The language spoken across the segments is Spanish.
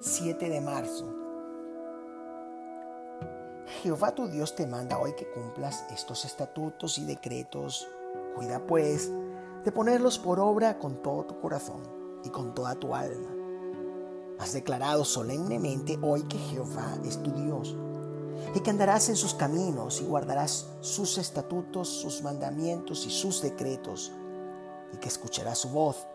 7 de marzo. Jehová tu Dios te manda hoy que cumplas estos estatutos y decretos. Cuida pues de ponerlos por obra con todo tu corazón y con toda tu alma. Has declarado solemnemente hoy que Jehová es tu Dios y que andarás en sus caminos y guardarás sus estatutos, sus mandamientos y sus decretos y que escucharás su voz.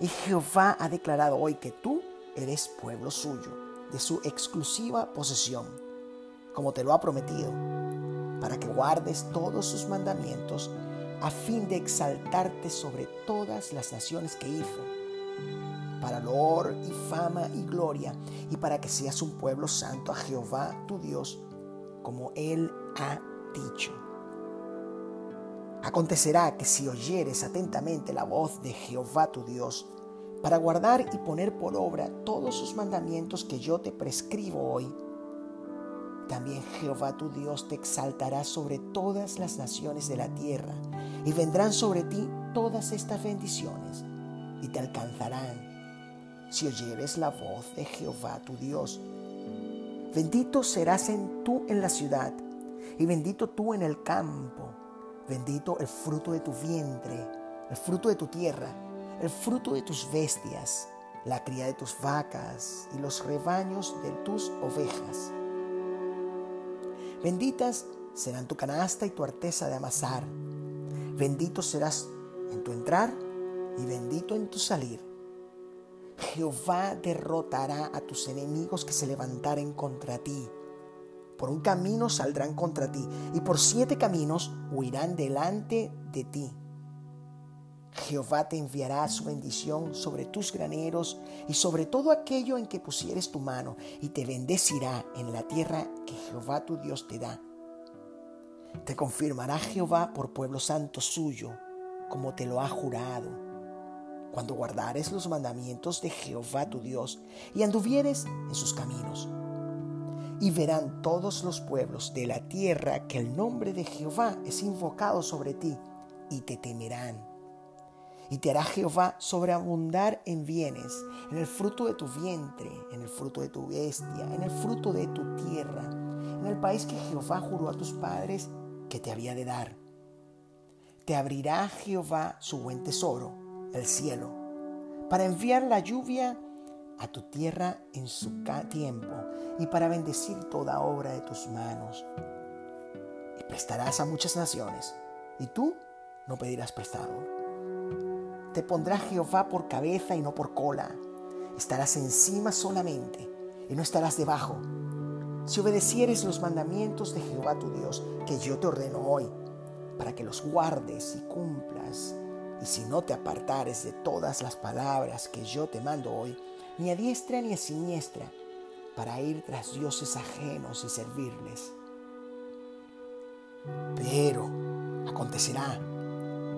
Y Jehová ha declarado hoy que tú eres pueblo suyo, de su exclusiva posesión, como te lo ha prometido, para que guardes todos sus mandamientos a fin de exaltarte sobre todas las naciones que hizo, para honor y fama y gloria, y para que seas un pueblo santo a Jehová tu Dios, como Él ha dicho. Acontecerá que si oyeres atentamente la voz de Jehová tu Dios, para guardar y poner por obra todos sus mandamientos que yo te prescribo hoy, también Jehová tu Dios te exaltará sobre todas las naciones de la tierra, y vendrán sobre ti todas estas bendiciones, y te alcanzarán, si oyeres la voz de Jehová tu Dios. Bendito serás en tú en la ciudad, y bendito tú en el campo, bendito el fruto de tu vientre, el fruto de tu tierra, el fruto de tus bestias, la cría de tus vacas y los rebaños de tus ovejas. Benditas serán tu canasta y tu arteza de amasar. Bendito serás en tu entrar y bendito en tu salir. Jehová derrotará a tus enemigos que se levantaren contra ti. Por un camino saldrán contra ti y por siete caminos huirán delante de ti. Jehová te enviará su bendición sobre tus graneros y sobre todo aquello en que pusieres tu mano, y te bendecirá en la tierra que Jehová tu Dios te da. Te confirmará Jehová por pueblo santo suyo, como te lo ha jurado. Cuando guardares los mandamientos de Jehová tu Dios y anduvieres en sus caminos. Y verán todos los pueblos de la tierra que el nombre de Jehová es invocado sobre ti, y te temerán y te hará Jehová sobreabundar en bienes, en el fruto de tu vientre, en el fruto de tu bestia, en el fruto de tu tierra, en el país que Jehová juró a tus padres que te había de dar. Te abrirá Jehová su buen tesoro, el cielo, para enviar la lluvia a tu tierra en su tiempo y para bendecir toda obra de tus manos. Y prestarás a muchas naciones, y tú no pedirás prestado. Te pondrá Jehová por cabeza y no por cola. Estarás encima solamente y no estarás debajo. Si obedecieres los mandamientos de Jehová tu Dios, que yo te ordeno hoy, para que los guardes y cumplas, y si no te apartares de todas las palabras que yo te mando hoy, ni a diestra ni a siniestra, para ir tras dioses ajenos y servirles. Pero acontecerá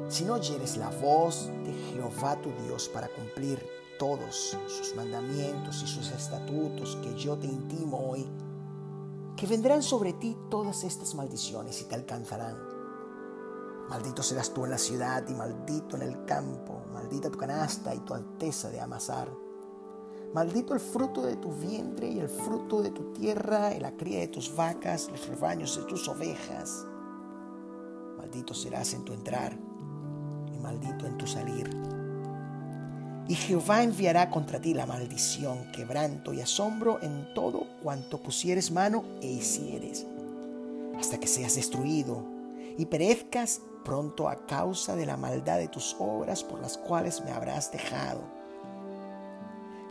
si no oyeres la voz de Jehová tu Dios para cumplir todos sus mandamientos y sus estatutos que yo te intimo hoy, que vendrán sobre ti todas estas maldiciones y te alcanzarán. Maldito serás tú en la ciudad y maldito en el campo, maldita tu canasta y tu alteza de amasar. Maldito el fruto de tu vientre y el fruto de tu tierra y la cría de tus vacas, los rebaños de tus ovejas. Maldito serás en tu entrar maldito en tu salir. Y Jehová enviará contra ti la maldición, quebranto y asombro en todo cuanto pusieres mano e hicieres, hasta que seas destruido y perezcas pronto a causa de la maldad de tus obras por las cuales me habrás dejado.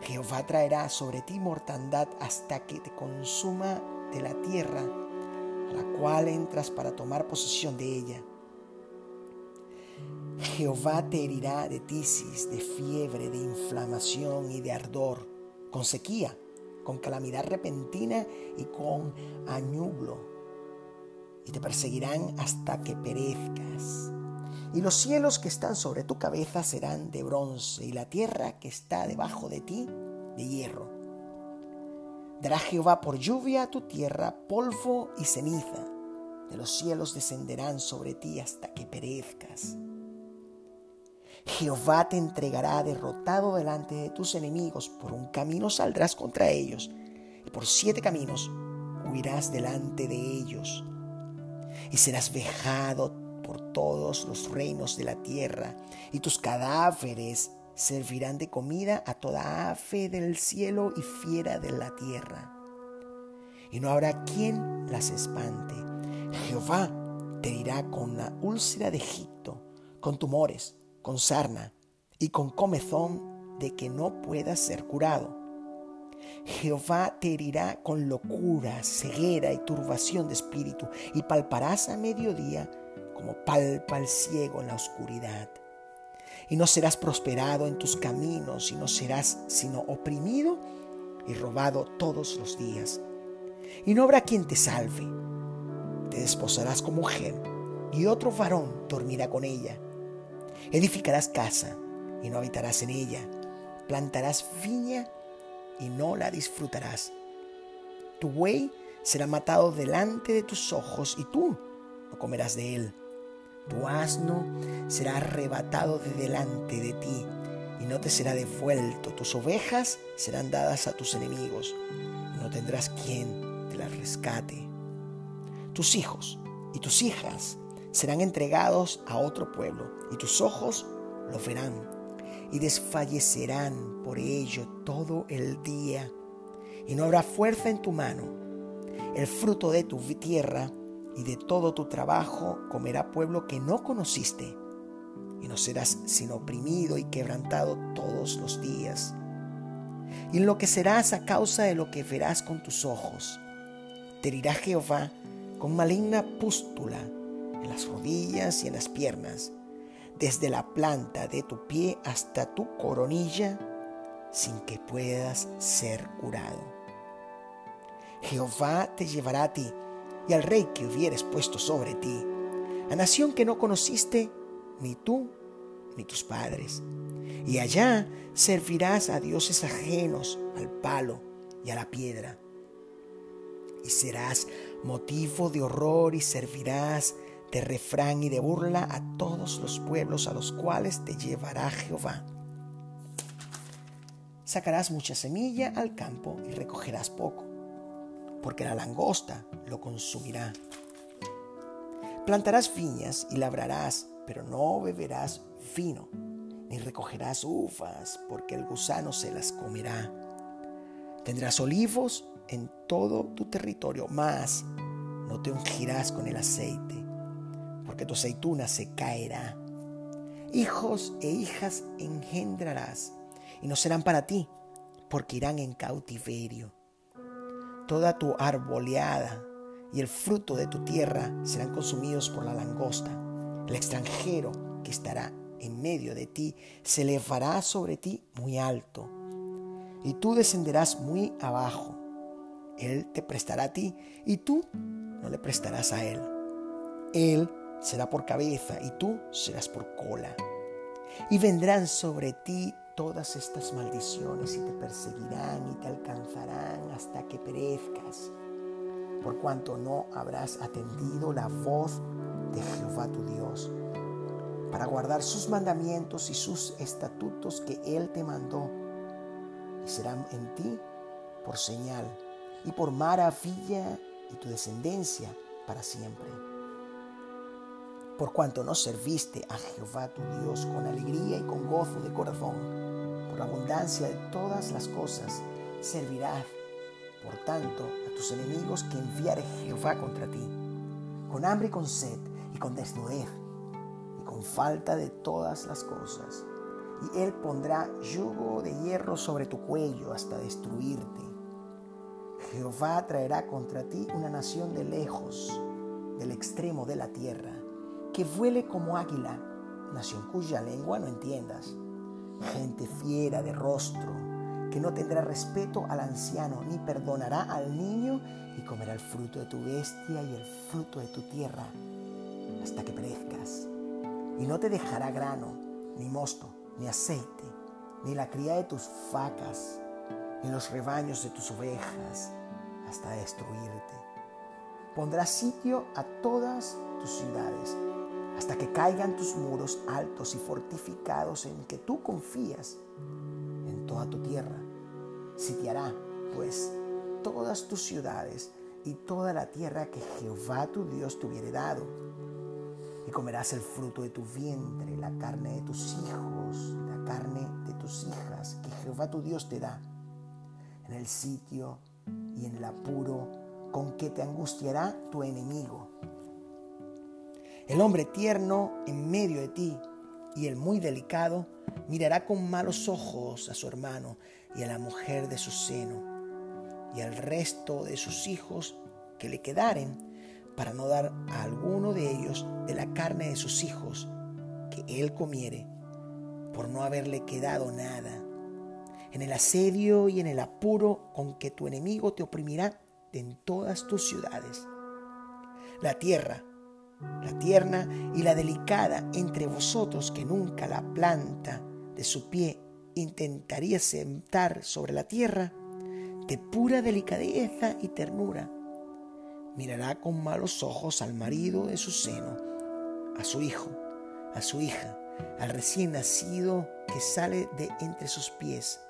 Jehová traerá sobre ti mortandad hasta que te consuma de la tierra a la cual entras para tomar posesión de ella Jehová te herirá de tisis, de fiebre, de inflamación y de ardor, con sequía, con calamidad repentina y con añublo. Y te perseguirán hasta que perezcas. Y los cielos que están sobre tu cabeza serán de bronce, y la tierra que está debajo de ti de hierro. Dará Jehová por lluvia a tu tierra polvo y ceniza. De los cielos descenderán sobre ti hasta que perezcas Jehová te entregará derrotado delante de tus enemigos. Por un camino saldrás contra ellos y por siete caminos huirás delante de ellos. Y serás vejado por todos los reinos de la tierra y tus cadáveres servirán de comida a toda ave del cielo y fiera de la tierra. Y no habrá quien las espante. Jehová te dirá con la úlcera de Egipto, con tumores, con sarna y con comezón de que no puedas ser curado. Jehová te herirá con locura, ceguera y turbación de espíritu, y palparás a mediodía como palpa el ciego en la oscuridad y no serás prosperado en tus caminos, y no serás sino oprimido y robado todos los días. Y no habrá quien te salve. Te desposarás con mujer, y otro varón dormirá con ella. Edificarás casa, y no habitarás en ella. Plantarás viña, y no la disfrutarás. Tu buey será matado delante de tus ojos, y tú no comerás de él tu asno será arrebatado de delante de ti y no te será devuelto. Tus ovejas serán dadas a tus enemigos y no tendrás quien te las rescate. Tus hijos y tus hijas serán entregados a otro pueblo y tus ojos lo verán y desfallecerán por ello todo el día y no habrá fuerza en tu mano. El fruto de tu tierra y de todo tu trabajo comerá pueblo que no conociste, y no serás sino oprimido y quebrantado todos los días. Y enloquecerás a causa de lo que verás con tus ojos. Te herirá Jehová con maligna pústula en las rodillas y en las piernas, desde la planta de tu pie hasta tu coronilla, sin que puedas ser curado. Jehová te llevará a ti y al rey que hubieres puesto sobre ti, a nación que no conociste ni tú ni tus padres. Y allá servirás a dioses ajenos, al palo y a la piedra. Y serás motivo de horror y servirás de refrán y de burla a todos los pueblos a los cuales te llevará Jehová. Sacarás mucha semilla al campo y recogerás poco porque la langosta lo consumirá. Plantarás viñas y labrarás, pero no beberás vino, ni recogerás uvas, porque el gusano se las comerá. Tendrás olivos en todo tu territorio, mas no te ungirás con el aceite, porque tu aceituna se caerá. Hijos e hijas engendrarás, y no serán para ti, porque irán en cautiverio toda tu arboleada y el fruto de tu tierra serán consumidos por la langosta. El extranjero que estará en medio de ti se elevará sobre ti muy alto, y tú descenderás muy abajo. Él te prestará a ti, y tú no le prestarás a él. Él será por cabeza, y tú serás por cola. Y vendrán sobre ti todas estas maldiciones y te perseguirán y te alcanzarán hasta que perezcas, por cuanto no habrás atendido la voz de Jehová tu Dios, para guardar sus mandamientos y sus estatutos que Él te mandó, y serán en ti por señal y por maravilla y tu descendencia para siempre por cuanto no serviste a Jehová tu Dios con alegría y con gozo de corazón, por abundancia de todas las cosas, servirás, por tanto, a tus enemigos que enviare Jehová contra ti, con hambre y con sed y con desnudez y con falta de todas las cosas. Y él pondrá yugo de hierro sobre tu cuello hasta destruirte. Jehová traerá contra ti una nación de lejos, del extremo de la tierra que vuele como águila, nación cuya lengua no entiendas, gente fiera de rostro, que no tendrá respeto al anciano, ni perdonará al niño, y comerá el fruto de tu bestia y el fruto de tu tierra, hasta que perezcas. Y no te dejará grano, ni mosto, ni aceite, ni la cría de tus vacas, ni los rebaños de tus ovejas, hasta destruirte. Pondrá sitio a todas tus ciudades hasta que caigan tus muros altos y fortificados en que tú confías en toda tu tierra. Sitiará, pues, todas tus ciudades y toda la tierra que Jehová tu Dios te hubiere dado. Y comerás el fruto de tu vientre, la carne de tus hijos, la carne de tus hijas, que Jehová tu Dios te da, en el sitio y en el apuro con que te angustiará tu enemigo el hombre tierno en medio de ti y el muy delicado mirará con malos ojos a su hermano y a la mujer de su seno y al resto de sus hijos que le quedaren para no dar a alguno de ellos de la carne de sus hijos que él comiere por no haberle quedado nada. En el asedio y en el apuro con que tu enemigo te oprimirá en todas tus ciudades. La tierra la tierna y la delicada entre vosotros que nunca la planta de su pie intentaría sentar sobre la tierra, de pura delicadeza y ternura, mirará con malos ojos al marido de su seno, a su hijo, a su hija, al recién nacido que sale de entre sus pies,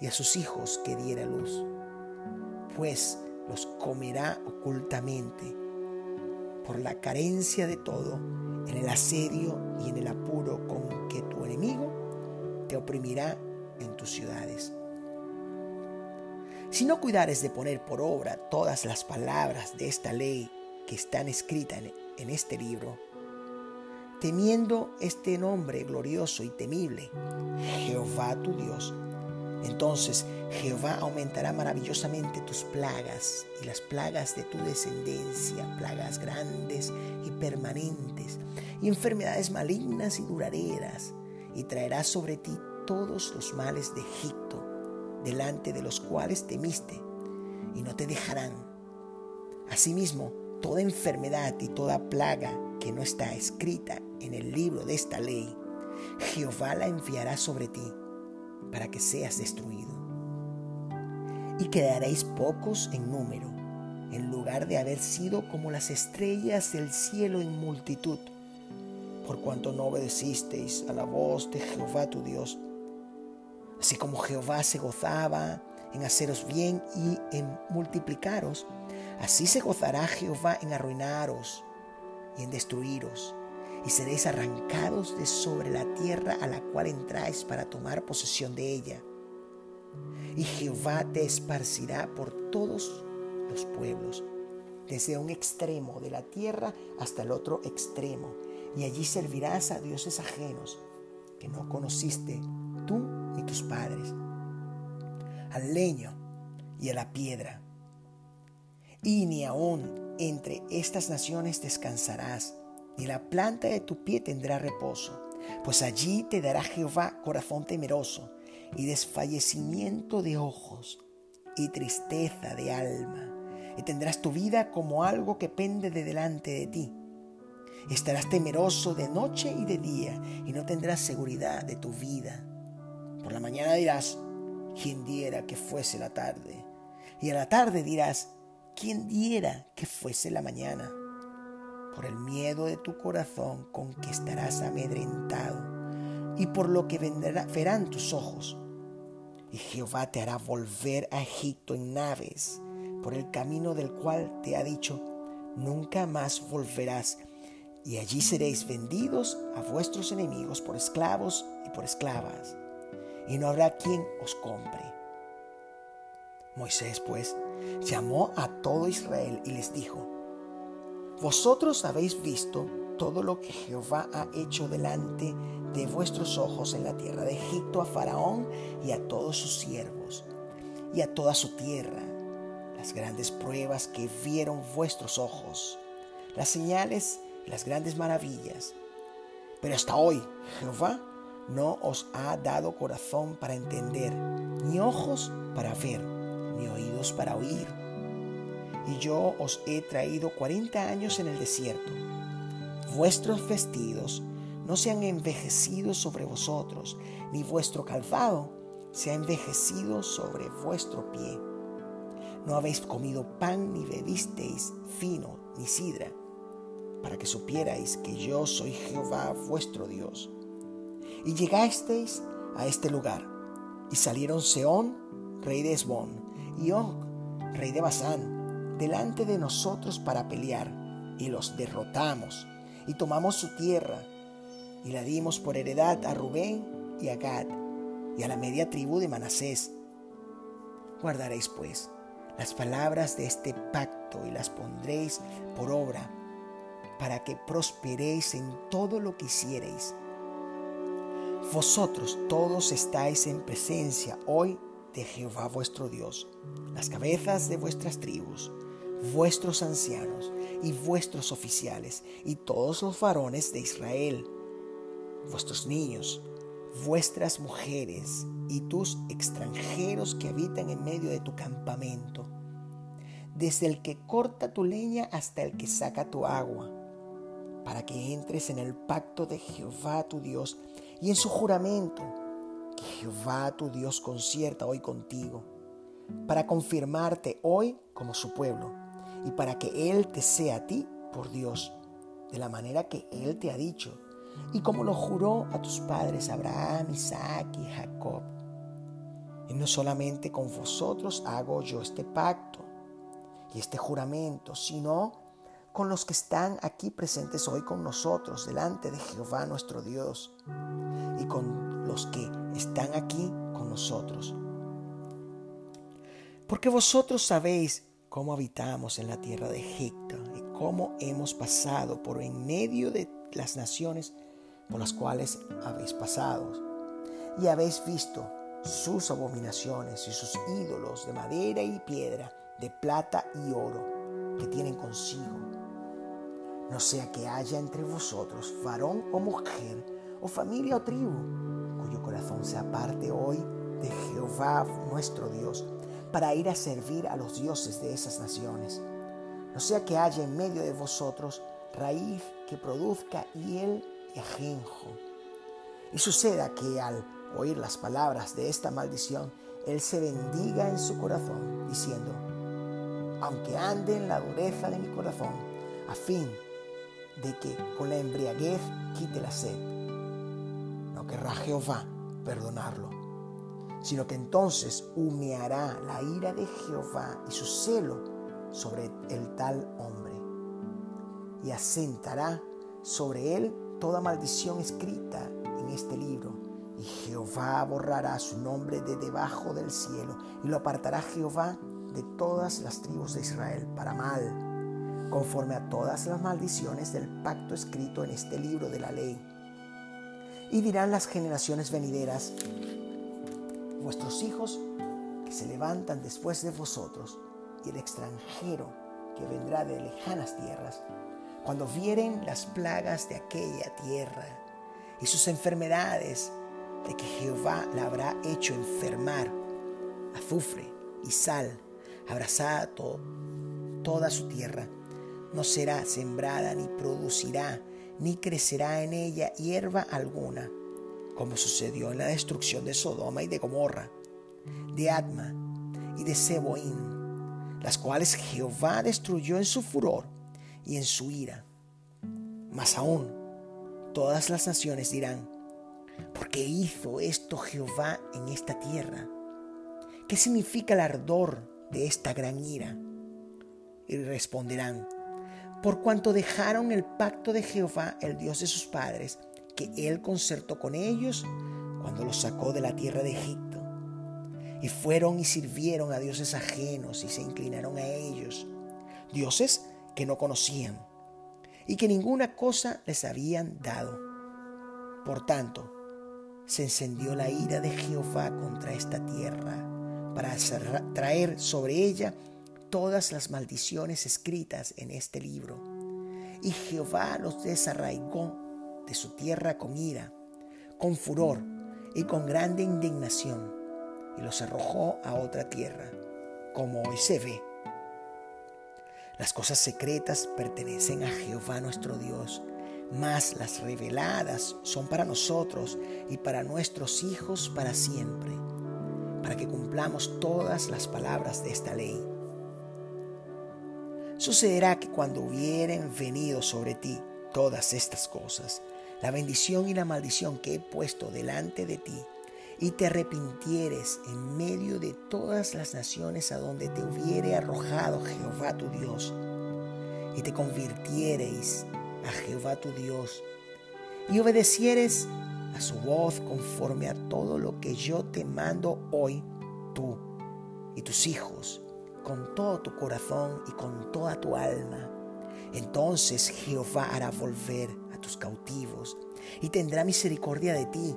y a sus hijos que diera luz, pues los comerá ocultamente por la carencia de todo, en el asedio y en el apuro con que tu enemigo te oprimirá en tus ciudades. Si no cuidares de poner por obra todas las palabras de esta ley que están escritas en, este libro, temiendo este nombre glorioso y temible, Jehová tu Dios, entonces Jehová aumentará maravillosamente tus plagas y las plagas de tu descendencia, plagas grandes y permanentes, y enfermedades malignas y duraderas, y traerá sobre ti todos los males de Egipto, delante de los cuales temiste, y no te dejarán. Asimismo, toda enfermedad y toda plaga que no está escrita en el libro de esta ley, Jehová la enviará sobre ti para que seas destruido. Y quedaréis pocos en número, en lugar de haber sido como las estrellas del cielo en multitud, por cuanto no obedecisteis a la voz de Jehová tu Dios. Así como Jehová se gozaba en haceros bien y en multiplicaros, así se gozará Jehová en arruinaros y en destruiros y seréis arrancados de sobre la tierra a la cual entráis para tomar posesión de ella. Y Jehová te esparcirá por todos los pueblos, desde un extremo de la tierra hasta el otro extremo, y allí servirás a dioses ajenos que no conociste tú ni tus padres, al leño y a la piedra. Y ni aun entre estas naciones descansarás ni la planta de tu pie tendrá reposo, pues allí te dará Jehová corazón temeroso y desfallecimiento de ojos y tristeza de alma, y tendrás tu vida como algo que pende de delante de ti. Estarás temeroso de noche y de día, y no tendrás seguridad de tu vida. Por la mañana dirás, ¿quién diera que fuese la tarde? Y a la tarde dirás, ¿quién diera que fuese la mañana? Por el miedo de tu corazón con que estarás amedrentado y por lo que verán tus ojos. Y Jehová te hará volver a Egipto en naves, por el camino del cual te ha dicho, nunca más volverás, y allí seréis vendidos a vuestros enemigos por esclavos y por esclavas, y no habrá quien os compre. Moisés pues llamó a todo Israel y les dijo, vosotros habéis visto todo lo que Jehová ha hecho delante de vuestros ojos en la tierra de Egipto a Faraón y a todos sus siervos y a toda su tierra, las grandes pruebas que vieron vuestros ojos, las señales y las grandes maravillas. Pero hasta hoy Jehová no os ha dado corazón para entender, ni ojos para ver, ni oídos para oír y yo os he traído cuarenta años en el desierto. Vuestros vestidos no se han envejecido sobre vosotros, ni vuestro calzado se ha envejecido sobre vuestro pie. No habéis comido pan ni bebisteis fino ni sidra. para que supierais que yo soy Jehová vuestro Dios. Y llegasteis a este lugar, y salieron Seón, rey de Esbón, y Og, rey de Basán, delante de nosotros para pelear, y los derrotamos, y tomamos su tierra, y la dimos por heredad a Rubén y a Gad, y a la media tribu de Manasés. Guardaréis pues las palabras de este pacto y las pondréis por obra, para que prosperéis en todo lo que hiciereis. Vosotros todos estáis en presencia hoy de Jehová vuestro Dios, las cabezas de vuestras tribus, vuestros ancianos y vuestros oficiales, y todos los varones de Israel, vuestros niños, vuestras mujeres y tus extranjeros que habitan en medio de tu campamento, desde el que corta tu leña hasta el que saca tu agua, para que entres en el pacto de Jehová tu Dios y en su juramento que Jehová tu Dios concierta hoy contigo, para confirmarte hoy como su pueblo y para que Él te sea a ti por Dios, de la manera que Él te ha dicho y como lo juró a tus padres Abraham, Isaac y Jacob. Y no solamente con vosotros hago yo este pacto y este juramento, sino con los que están aquí presentes hoy con nosotros delante de Jehová nuestro Dios y con los que están aquí con nosotros. Porque vosotros sabéis cómo habitamos en la tierra de Egipto y cómo hemos pasado por en medio de las naciones por las cuales habéis pasado, y habéis visto sus abominaciones y sus ídolos de madera y piedra, de plata y oro, que tienen consigo. No sea que haya entre vosotros varón o mujer, o familia o tribu, cuyo corazón se aparte hoy de Jehová nuestro Dios, para ir a servir a los dioses de esas naciones. No sea que haya en medio de vosotros raíz que produzca hiel y ajenjo. Y suceda que al oír las palabras de esta maldición, él se bendiga en su corazón, diciendo, aunque ande en la dureza de mi corazón, a fin de que con la embriaguez quite la sed. No querrá Jehová perdonarlo, sino que entonces humeará la ira de Jehová y su celo sobre el tal hombre, y asentará sobre él toda maldición escrita en este libro. Y Jehová borrará su nombre de debajo del cielo y lo apartará Jehová de todas las tribus de Israel para mal, conforme a todas las maldiciones del pacto escrito en este libro de la ley. Y dirán las generaciones venideras, vuestros hijos que se levantan después de vosotros y el extranjero que vendrá de lejanas tierras, cuando vieren las plagas de aquella tierra y sus enfermedades de que Jehová la habrá hecho enfermar, azufre y sal, abrazada toda su tierra, no será sembrada ni producirá, ni crecerá en ella hierba alguna, como sucedió en la destrucción de Sodoma y de Gomorra, de Adma y de Seboín, las cuales Jehová destruyó en su furor y en su ira. Más aún, todas las naciones dirán, ¿por qué hizo esto Jehová en esta tierra? ¿Qué significa el ardor de esta gran ira? Y responderán, por cuanto dejaron el pacto de Jehová, el Dios de sus padres, que él concertó con ellos cuando los sacó de la tierra de Egipto. Y fueron y sirvieron a dioses ajenos y se inclinaron a ellos, dioses que no conocían y que ninguna cosa les habían dado. Por tanto, se encendió la ira de Jehová contra esta tierra para traer sobre ella todas las maldiciones escritas en este libro. Y Jehová los desarraigó de su tierra con ira, con furor y con grande indignación, y los arrojó a otra tierra, como hoy se ve las cosas secretas pertenecen a Jehová nuestro Dios, mas las reveladas son para nosotros y para nuestros hijos para siempre, para que cumplamos todas las palabras de esta ley. Sucederá que cuando hubieren venido sobre ti todas estas cosas, la bendición y la maldición que he puesto delante de ti, y te arrepintieres en medio de todas las naciones a donde te hubiere arrojado Jehová tu Dios, y te convirtiereis a Jehová tu Dios, y obedecieres a su voz conforme a todo lo que yo te mando hoy, tú y tus hijos, con todo tu corazón y con toda tu alma. Entonces Jehová hará volver tus cautivos y tendrá misericordia de ti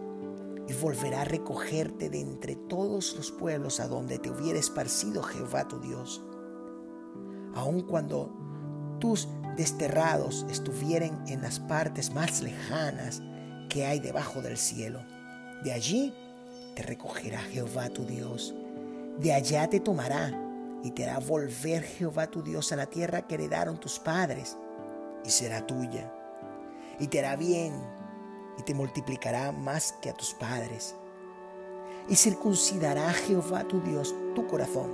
y volverá a recogerte de entre todos los pueblos a donde te hubiera esparcido Jehová tu Dios. Aun cuando tus desterrados estuvieren en las partes más lejanas que hay debajo del cielo, de allí te recogerá Jehová tu Dios, de allá te tomará y te hará volver Jehová tu Dios a la tierra que heredaron tus padres, y será tuya, y te hará bien y te multiplicará más que a tus padres. Y circuncidará Jehová tu Dios tu corazón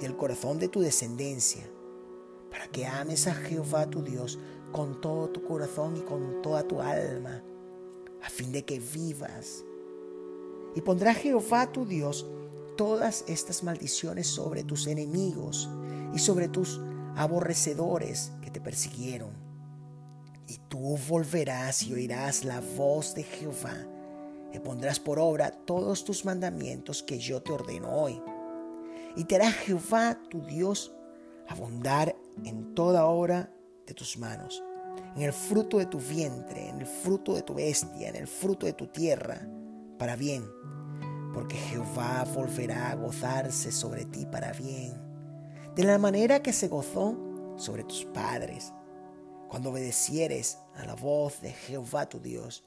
y el corazón de tu descendencia, para que ames a Jehová tu Dios con todo tu corazón y con toda tu alma, a fin de que vivas. Y pondrá Jehová tu Dios todas estas maldiciones sobre tus enemigos y sobre tus aborrecedores que te persiguieron y tú volverás y oirás la voz de Jehová, y pondrás por obra todos tus mandamientos que yo te ordeno hoy. Y te hará Jehová tu Dios abundar en toda obra de tus manos, en el fruto de tu vientre, en el fruto de tu bestia, en el fruto de tu tierra, para bien, porque Jehová volverá a gozarse sobre ti para bien, de la manera que se gozó sobre tus padres cuando obedecieres a la voz de Jehová tu Dios,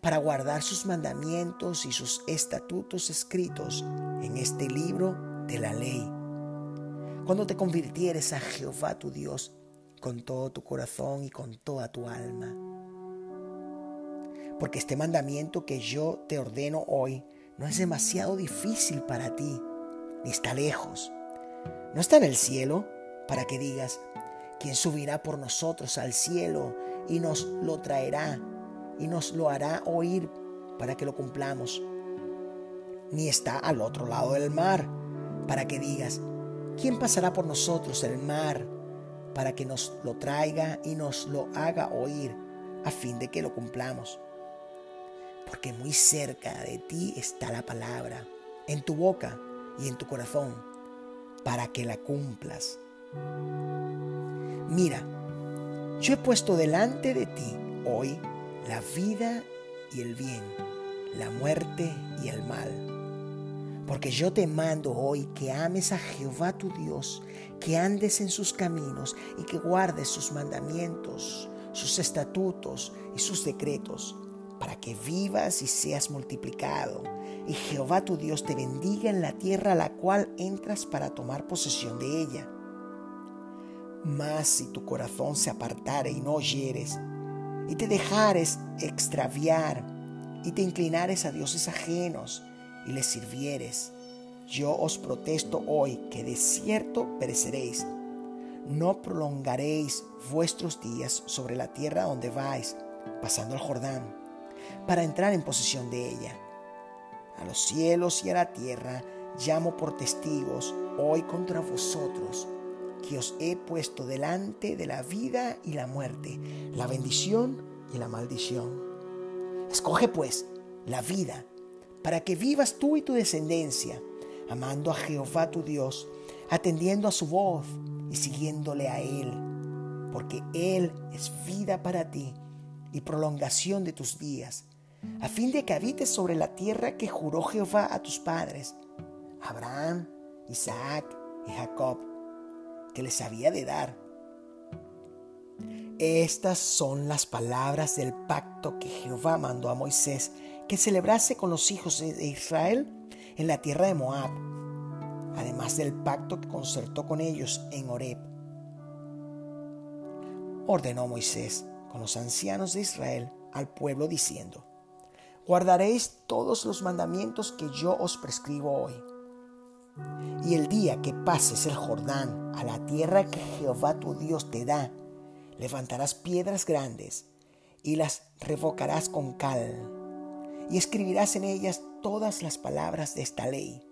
para guardar sus mandamientos y sus estatutos escritos en este libro de la ley. Cuando te convirtieres a Jehová tu Dios con todo tu corazón y con toda tu alma. Porque este mandamiento que yo te ordeno hoy no es demasiado difícil para ti, ni está lejos. No está en el cielo para que digas, quien subirá por nosotros al cielo y nos lo traerá y nos lo hará oír para que lo cumplamos. Ni está al otro lado del mar para que digas, ¿quién pasará por nosotros el mar para que nos lo traiga y nos lo haga oír a fin de que lo cumplamos? Porque muy cerca de ti está la palabra, en tu boca y en tu corazón, para que la cumplas. Mira, yo he puesto delante de ti hoy la vida y el bien, la muerte y el mal. Porque yo te mando hoy que ames a Jehová tu Dios, que andes en sus caminos y que guardes sus mandamientos, sus estatutos y sus decretos, para que vivas y seas multiplicado, y Jehová tu Dios te bendiga en la tierra a la cual entras para tomar posesión de ella mas si tu corazón se apartare y no oyeres, y te dejares extraviar, y te inclinares a dioses ajenos, y les sirvieres, yo os protesto hoy que de cierto pereceréis. No prolongaréis vuestros días sobre la tierra donde vais, pasando el Jordán, para entrar en posesión de ella. A los cielos y a la tierra llamo por testigos hoy contra vosotros que os he puesto delante de la vida y la muerte, la bendición y la maldición. Escoge pues la vida para que vivas tú y tu descendencia, amando a Jehová tu Dios, atendiendo a su voz y siguiéndole a Él, porque Él es vida para ti y prolongación de tus días, a fin de que habites sobre la tierra que juró Jehová a tus padres, Abraham, Isaac y Jacob que les había de dar. Estas son las palabras del pacto que Jehová mandó a Moisés que celebrase con los hijos de Israel en la tierra de Moab, además del pacto que concertó con ellos en Horeb. Ordenó Moisés con los ancianos de Israel al pueblo diciendo, guardaréis todos los mandamientos que yo os prescribo hoy Y el día que pases el Jordán a la tierra que Jehová tu Dios te da, levantarás piedras grandes y las revocarás con cal, y escribirás en ellas todas las palabras de esta ley.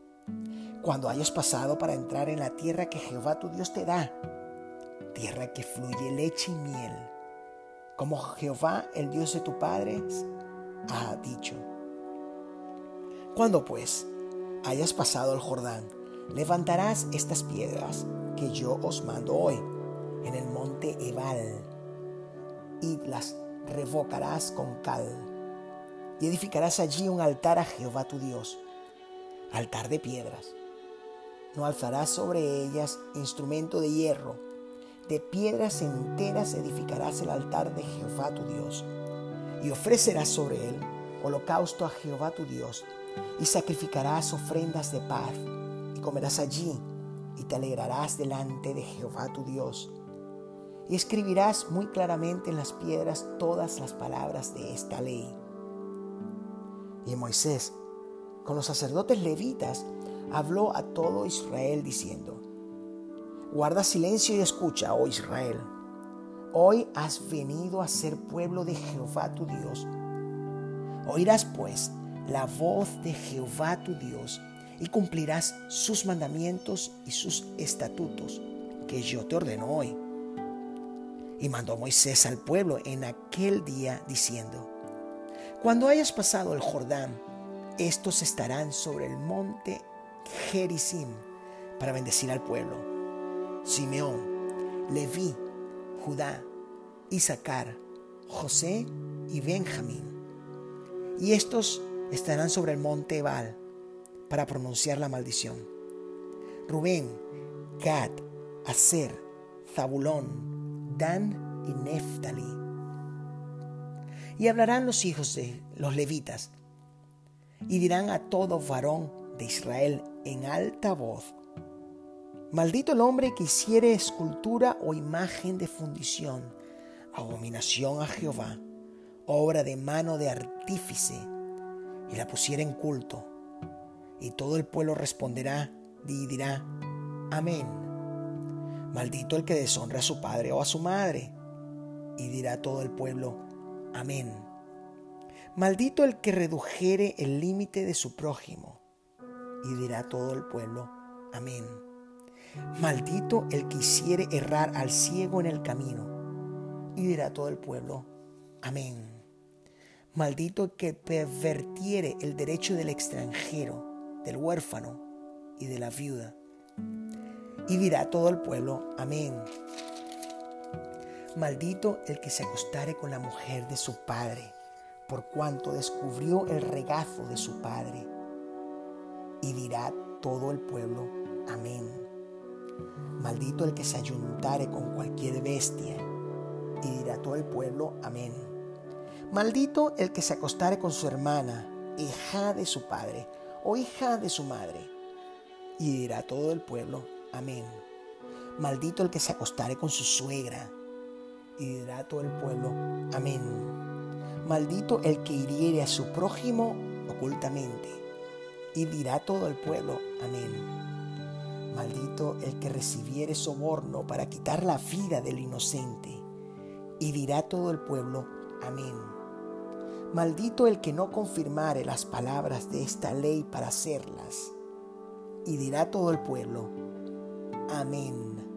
Cuando hayas pasado para entrar en la tierra que Jehová tu Dios te da, tierra que fluye leche y miel, como Jehová, el Dios de tu padre, ha dicho. Cuando pues hayas pasado el Jordán, levantarás estas piedras que yo os mando hoy en el monte Ebal y las revocarás con cal y edificarás allí un altar a Jehová tu Dios, altar de piedras. No alzarás sobre ellas instrumento de hierro, de piedras enteras edificarás el altar de Jehová tu Dios, y ofrecerás sobre él holocausto a Jehová tu Dios, y sacrificarás ofrendas de paz, y comerás allí, y te alegrarás delante de Jehová tu Dios. Y escribirás muy claramente en las piedras todas las palabras de esta ley. Y Moisés, con los sacerdotes levitas, habló a todo Israel diciendo, Guarda silencio y escucha, oh Israel. Hoy has venido a ser pueblo de Jehová tu Dios. Oirás pues la voz de Jehová tu Dios y cumplirás sus mandamientos y sus estatutos que yo te ordeno hoy. Y mandó Moisés al pueblo en aquel día diciendo, Cuando hayas pasado el Jordán, estos estarán sobre el monte Gerizim para bendecir al pueblo Simeón, Leví, Judá, Isaacar, José y Benjamín. Y estos estarán sobre el monte Ebal para pronunciar la maldición. Rubén, Gad, Aser, Zabulón, Dan y Neftali. Y hablarán los hijos de los levitas y dirán a todo varón de Israel en alta voz, Maldito el hombre que hiciere escultura o imagen de fundición, abominación a Jehová, obra de mano de artífice, y la pusiera en culto. Y todo el pueblo responderá y dirá, Amén. Maldito el que deshonra a su padre o a su madre. Y dirá todo el pueblo, Amén. Maldito el que redujere el límite de su prójimo. Y dirá todo el pueblo, Amén. Maldito el que hiciere errar al ciego en el camino. Y dirá todo el pueblo, amén. Maldito el que pervertiere el derecho del extranjero, del huérfano y de la viuda. Y dirá todo el pueblo, amén. Maldito el que se acostare con la mujer de su padre, por cuanto descubrió el regazo de su padre. Y dirá todo el pueblo, amén. Maldito el que se ayuntare con cualquier bestia. Y dirá todo el pueblo, amén. Maldito el que se acostare con su hermana, hija de su padre o hija de su madre. Y dirá todo el pueblo, amén. Maldito el que se acostare con su suegra. Y dirá todo el pueblo, amén. Maldito el que hiriere a su prójimo ocultamente. Y dirá todo el pueblo, amén. Maldito el que recibiere soborno para quitar la vida del inocente. Y dirá todo el pueblo, amén. Maldito el que no confirmare las palabras de esta ley para hacerlas. Y dirá todo el pueblo, amén.